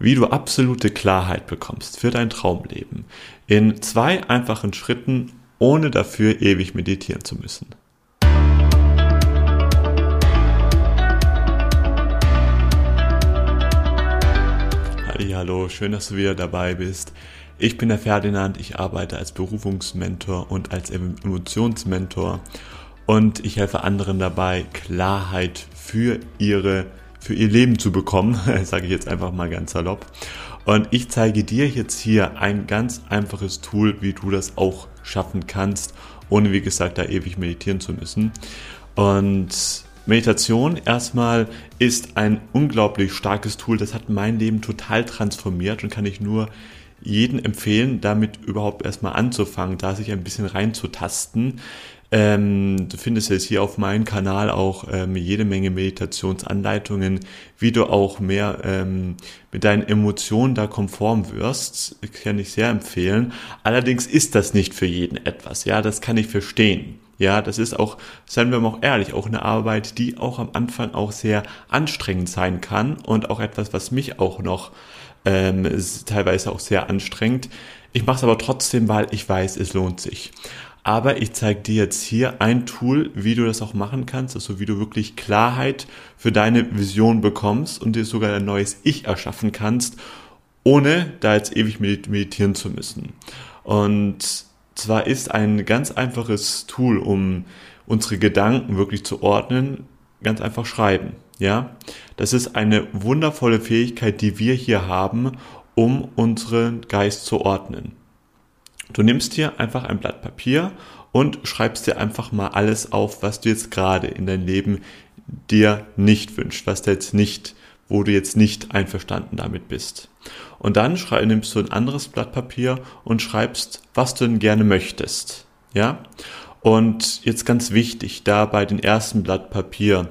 wie du absolute Klarheit bekommst für dein Traumleben in zwei einfachen Schritten, ohne dafür ewig meditieren zu müssen. Hallo, schön, dass du wieder dabei bist. Ich bin der Ferdinand, ich arbeite als Berufungsmentor und als Emotionsmentor und ich helfe anderen dabei, Klarheit für ihre für ihr Leben zu bekommen, sage ich jetzt einfach mal ganz salopp. Und ich zeige dir jetzt hier ein ganz einfaches Tool, wie du das auch schaffen kannst, ohne wie gesagt da ewig meditieren zu müssen. Und Meditation erstmal ist ein unglaublich starkes Tool. Das hat mein Leben total transformiert und kann ich nur jeden empfehlen, damit überhaupt erstmal anzufangen, da sich ein bisschen reinzutasten. Ähm, du findest jetzt hier auf meinem Kanal auch ähm, jede Menge Meditationsanleitungen, wie du auch mehr ähm, mit deinen Emotionen da konform wirst. Kann ich sehr empfehlen. Allerdings ist das nicht für jeden etwas. Ja, das kann ich verstehen. Ja, das ist auch, seien wir mal auch ehrlich, auch eine Arbeit, die auch am Anfang auch sehr anstrengend sein kann und auch etwas, was mich auch noch ähm, teilweise auch sehr anstrengend. Ich mache es aber trotzdem, weil ich weiß, es lohnt sich. Aber ich zeige dir jetzt hier ein Tool, wie du das auch machen kannst, also wie du wirklich Klarheit für deine Vision bekommst und dir sogar ein neues Ich erschaffen kannst, ohne da jetzt ewig meditieren zu müssen. Und zwar ist ein ganz einfaches Tool, um unsere Gedanken wirklich zu ordnen, ganz einfach schreiben. Ja, das ist eine wundervolle Fähigkeit, die wir hier haben, um unseren Geist zu ordnen. Du nimmst dir einfach ein Blatt Papier und schreibst dir einfach mal alles auf, was du jetzt gerade in dein Leben dir nicht wünscht, was du jetzt nicht, wo du jetzt nicht einverstanden damit bist. Und dann schrei, nimmst du ein anderes Blatt Papier und schreibst, was du denn gerne möchtest. Ja? Und jetzt ganz wichtig, da bei den ersten Blatt Papier,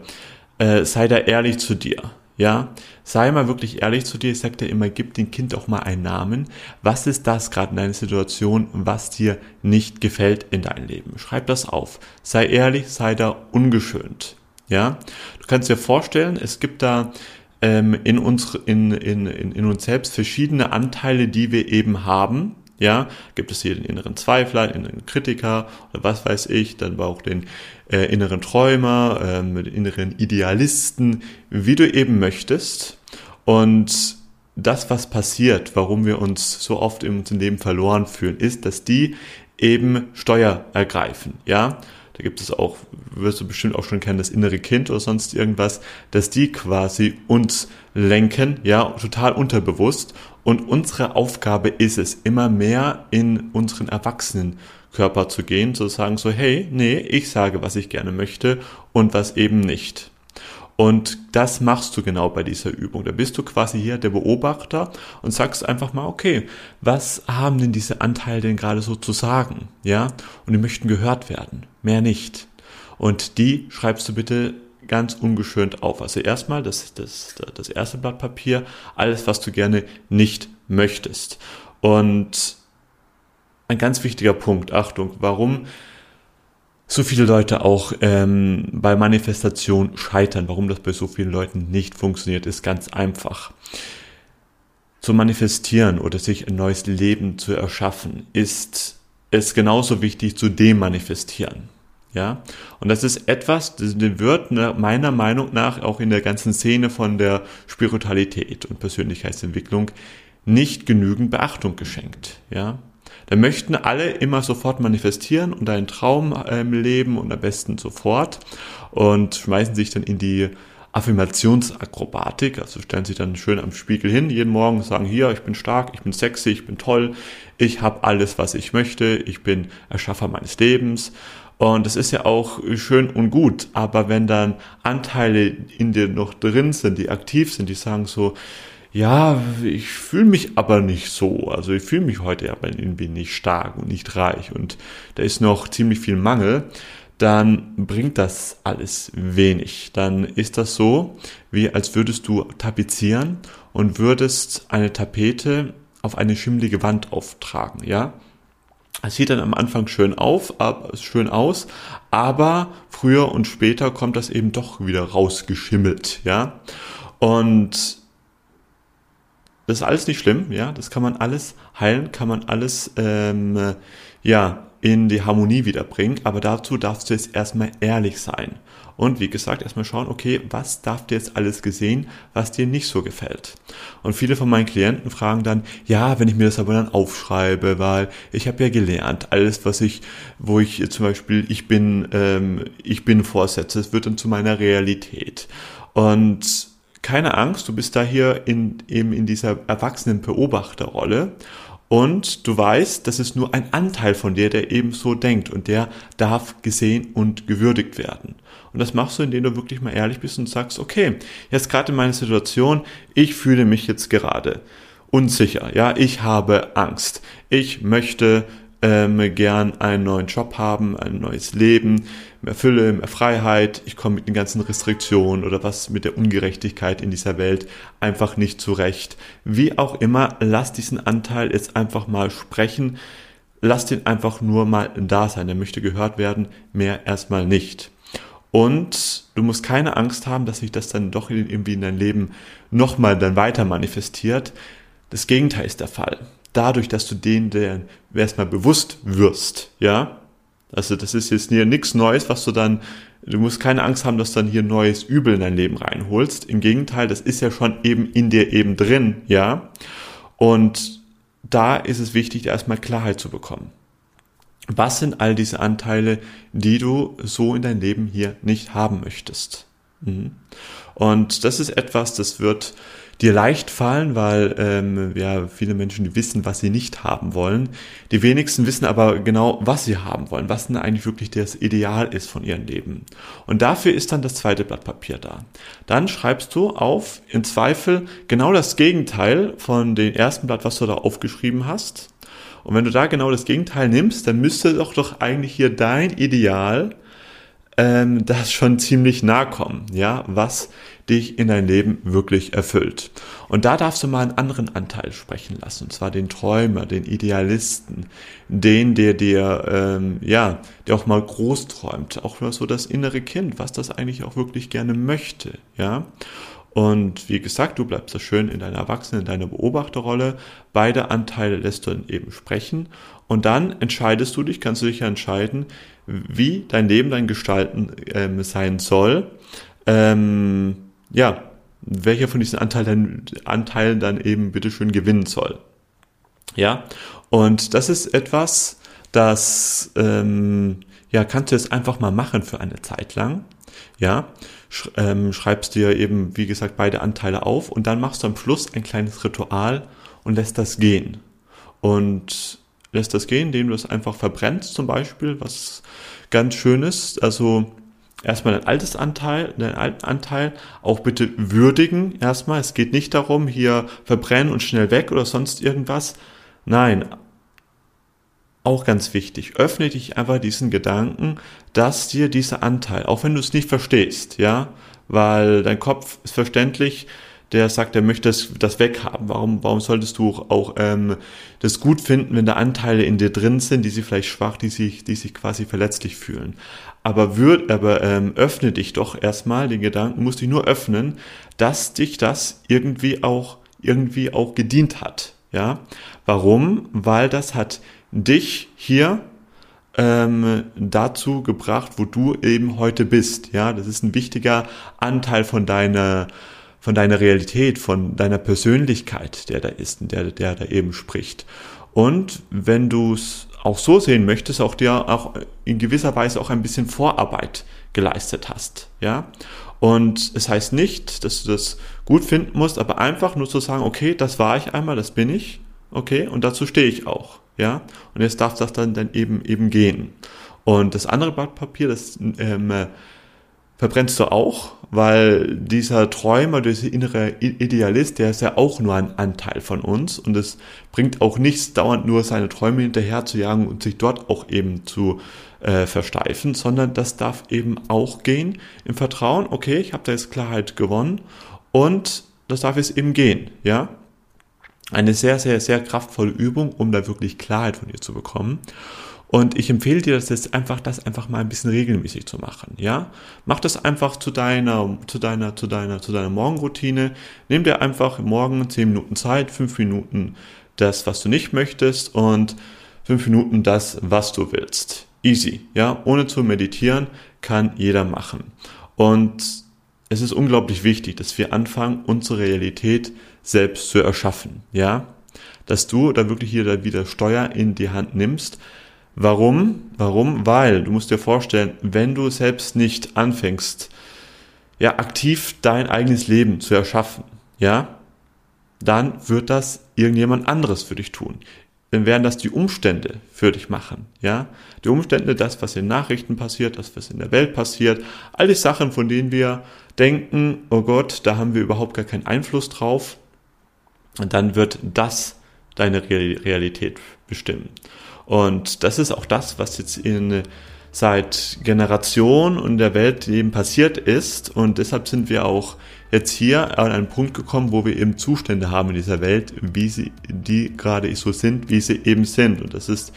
äh, sei da ehrlich zu dir. Ja, sei mal wirklich ehrlich zu dir. Ich sag dir immer, gib dem Kind auch mal einen Namen. Was ist das gerade in deiner Situation, was dir nicht gefällt in deinem Leben? Schreib das auf. Sei ehrlich, sei da ungeschönt. Ja, du kannst dir vorstellen, es gibt da ähm, in, uns, in, in, in, in uns selbst verschiedene Anteile, die wir eben haben. Ja, gibt es hier den inneren Zweifler, den inneren Kritiker oder was weiß ich, dann auch den äh, inneren Träumer, äh, den inneren Idealisten, wie du eben möchtest. Und das, was passiert, warum wir uns so oft in unserem Leben verloren fühlen, ist, dass die eben Steuer ergreifen. Ja, da gibt es auch, wirst du bestimmt auch schon kennen, das innere Kind oder sonst irgendwas, dass die quasi uns lenken, ja, total unterbewusst. Und unsere Aufgabe ist es, immer mehr in unseren Erwachsenenkörper zu gehen, zu sagen so, hey, nee, ich sage, was ich gerne möchte und was eben nicht. Und das machst du genau bei dieser Übung. Da bist du quasi hier der Beobachter und sagst einfach mal, okay, was haben denn diese Anteile denn gerade so zu sagen? Ja? Und die möchten gehört werden. Mehr nicht. Und die schreibst du bitte ganz ungeschönt auf. Also erstmal das, das, das erste Blatt Papier, alles, was du gerne nicht möchtest. Und ein ganz wichtiger Punkt, Achtung, warum so viele Leute auch ähm, bei Manifestation scheitern. Warum das bei so vielen Leuten nicht funktioniert, ist ganz einfach. Zu manifestieren oder sich ein neues Leben zu erschaffen, ist es genauso wichtig zu demanifestieren. Ja, und das ist etwas, das wird ne, meiner Meinung nach auch in der ganzen Szene von der Spiritualität und Persönlichkeitsentwicklung nicht genügend Beachtung geschenkt. Ja, da möchten alle immer sofort manifestieren und einen Traum ähm, leben und am besten sofort und schmeißen sich dann in die Affirmationsakrobatik, also stellen sich dann schön am Spiegel hin jeden Morgen sagen, hier, ich bin stark, ich bin sexy, ich bin toll, ich habe alles, was ich möchte, ich bin Erschaffer meines Lebens. Und das ist ja auch schön und gut, aber wenn dann Anteile in dir noch drin sind, die aktiv sind, die sagen so, ja, ich fühle mich aber nicht so. Also ich fühle mich heute aber irgendwie nicht stark und nicht reich und da ist noch ziemlich viel Mangel, dann bringt das alles wenig. Dann ist das so, wie als würdest du tapezieren und würdest eine Tapete auf eine schimmlige Wand auftragen, ja? Es sieht dann am Anfang schön auf, schön aus, aber früher und später kommt das eben doch wieder rausgeschimmelt, ja? Und das ist alles nicht schlimm, ja, das kann man alles heilen, kann man alles, ähm, ja, in die Harmonie wiederbringen, aber dazu darfst du jetzt erstmal ehrlich sein. Und wie gesagt, erstmal schauen, okay, was darf dir jetzt alles gesehen, was dir nicht so gefällt. Und viele von meinen Klienten fragen dann, ja, wenn ich mir das aber dann aufschreibe, weil ich habe ja gelernt, alles, was ich, wo ich zum Beispiel, ich bin, ähm, ich bin vorsetze, es wird dann zu meiner Realität. Und keine Angst, du bist da hier in, eben in dieser erwachsenen Beobachterrolle und du weißt, das ist nur ein Anteil von dir, der eben so denkt und der darf gesehen und gewürdigt werden. Und das machst du, indem du wirklich mal ehrlich bist und sagst, okay, jetzt gerade in meiner Situation, ich fühle mich jetzt gerade unsicher, ja, ich habe Angst, ich möchte ähm, gern einen neuen Job haben, ein neues Leben, mehr Fülle, mehr Freiheit, ich komme mit den ganzen Restriktionen oder was mit der Ungerechtigkeit in dieser Welt einfach nicht zurecht. Wie auch immer, lass diesen Anteil jetzt einfach mal sprechen, lass den einfach nur mal da sein, er möchte gehört werden, mehr erstmal nicht. Und du musst keine Angst haben, dass sich das dann doch irgendwie in dein Leben nochmal dann weiter manifestiert. Das Gegenteil ist der Fall dadurch, dass du denen der erstmal bewusst wirst, ja. Also das ist jetzt hier nichts Neues, was du dann, du musst keine Angst haben, dass du dann hier neues Übel in dein Leben reinholst. Im Gegenteil, das ist ja schon eben in dir eben drin, ja. Und da ist es wichtig, erstmal Klarheit zu bekommen. Was sind all diese Anteile, die du so in dein Leben hier nicht haben möchtest? Mhm. Und das ist etwas, das wird dir leicht fallen, weil ähm, ja viele Menschen wissen, was sie nicht haben wollen. Die wenigsten wissen aber genau, was sie haben wollen, was denn eigentlich wirklich das Ideal ist von ihrem Leben. Und dafür ist dann das zweite Blatt Papier da. Dann schreibst du auf, im Zweifel genau das Gegenteil von dem ersten Blatt, was du da aufgeschrieben hast. Und wenn du da genau das Gegenteil nimmst, dann müsste doch doch eigentlich hier dein Ideal ähm, das schon ziemlich nah kommen, ja, was dich in dein Leben wirklich erfüllt. Und da darfst du mal einen anderen Anteil sprechen lassen, und zwar den Träumer, den Idealisten, den, der dir, ähm, ja, der auch mal groß träumt, auch so das innere Kind, was das eigentlich auch wirklich gerne möchte, ja. Und wie gesagt, du bleibst da schön in deiner Erwachsenen, in deiner Beobachterrolle. Beide Anteile lässt du dann eben sprechen. Und dann entscheidest du dich, kannst du dich ja entscheiden, wie dein Leben dann gestalten ähm, sein soll. Ähm, ja, welcher von diesen Anteilen, Anteilen dann eben bitteschön gewinnen soll. Ja, und das ist etwas, das ähm, ja, kannst du jetzt einfach mal machen für eine Zeit lang. Ja, Sch ähm, schreibst dir eben, wie gesagt, beide Anteile auf und dann machst du am Schluss ein kleines Ritual und lässt das gehen. Und lässt das gehen, indem du es einfach verbrennst zum Beispiel, was ganz schön ist. Also erstmal dein altes Anteil, deinen alten Anteil auch bitte würdigen erstmal. Es geht nicht darum, hier verbrennen und schnell weg oder sonst irgendwas. Nein. Auch ganz wichtig. Öffne dich einfach diesen Gedanken, dass dir dieser Anteil, auch wenn du es nicht verstehst, ja, weil dein Kopf ist verständlich, der sagt, er möchte das, das weghaben. Warum, warum solltest du auch ähm, das gut finden, wenn da Anteile in dir drin sind, die sich vielleicht schwach, die sich, die sich quasi verletzlich fühlen? Aber würd, aber ähm, öffne dich doch erstmal den Gedanken, musst dich nur öffnen, dass dich das irgendwie auch irgendwie auch gedient hat. Ja, warum? Weil das hat dich hier ähm, dazu gebracht, wo du eben heute bist. Ja, das ist ein wichtiger Anteil von deiner von deiner Realität, von deiner Persönlichkeit, der da ist und der, der da eben spricht. Und wenn du es auch so sehen möchtest, auch dir auch in gewisser Weise auch ein bisschen Vorarbeit geleistet hast, ja. Und es heißt nicht, dass du das gut finden musst, aber einfach nur zu sagen, okay, das war ich einmal, das bin ich, okay, und dazu stehe ich auch, ja. Und jetzt darf das dann, dann eben eben gehen. Und das andere Blatt Papier, das ähm, verbrennst du auch, weil dieser Träumer, dieser innere Idealist, der ist ja auch nur ein Anteil von uns und es bringt auch nichts, dauernd nur seine Träume hinterher zu jagen und sich dort auch eben zu äh, versteifen, sondern das darf eben auch gehen im Vertrauen, okay, ich habe da jetzt Klarheit gewonnen und das darf jetzt eben gehen, ja. Eine sehr, sehr, sehr kraftvolle Übung, um da wirklich Klarheit von dir zu bekommen. Und ich empfehle dir das jetzt einfach, das einfach mal ein bisschen regelmäßig zu machen, ja? Mach das einfach zu deiner, zu deiner, zu deiner, zu deiner Morgenroutine. Nimm dir einfach morgen 10 Minuten Zeit, 5 Minuten das, was du nicht möchtest und 5 Minuten das, was du willst. Easy, ja? Ohne zu meditieren kann jeder machen. Und es ist unglaublich wichtig, dass wir anfangen, unsere Realität selbst zu erschaffen, ja? Dass du da wirklich hier wieder Steuer in die Hand nimmst, Warum? Warum? Weil du musst dir vorstellen, wenn du selbst nicht anfängst, ja, aktiv dein eigenes Leben zu erschaffen, ja, dann wird das irgendjemand anderes für dich tun. Dann werden das die Umstände für dich machen, ja. Die Umstände, das, was in Nachrichten passiert, das, was in der Welt passiert, all die Sachen, von denen wir denken, oh Gott, da haben wir überhaupt gar keinen Einfluss drauf. Und dann wird das deine Realität bestimmen. Und das ist auch das, was jetzt in, seit Generationen in der Welt eben passiert ist. Und deshalb sind wir auch jetzt hier an einen Punkt gekommen, wo wir eben Zustände haben in dieser Welt, wie sie, die gerade so sind, wie sie eben sind. Und das ist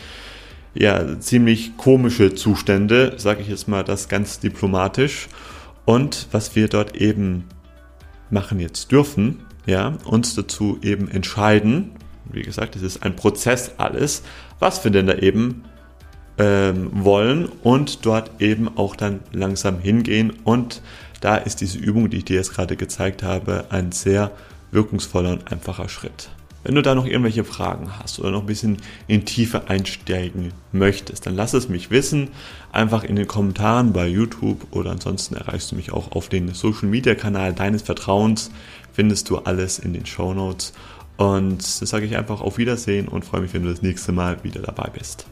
ja ziemlich komische Zustände, sage ich jetzt mal das ganz diplomatisch. Und was wir dort eben machen jetzt dürfen, ja, uns dazu eben entscheiden, wie gesagt, es ist ein Prozess alles, was wir denn da eben ähm, wollen und dort eben auch dann langsam hingehen. Und da ist diese Übung, die ich dir jetzt gerade gezeigt habe, ein sehr wirkungsvoller und einfacher Schritt. Wenn du da noch irgendwelche Fragen hast oder noch ein bisschen in Tiefe einsteigen möchtest, dann lass es mich wissen. Einfach in den Kommentaren bei YouTube oder ansonsten erreichst du mich auch auf den Social Media Kanal deines Vertrauens. Findest du alles in den Show Notes. Und das sage ich einfach auf Wiedersehen und freue mich, wenn du das nächste Mal wieder dabei bist.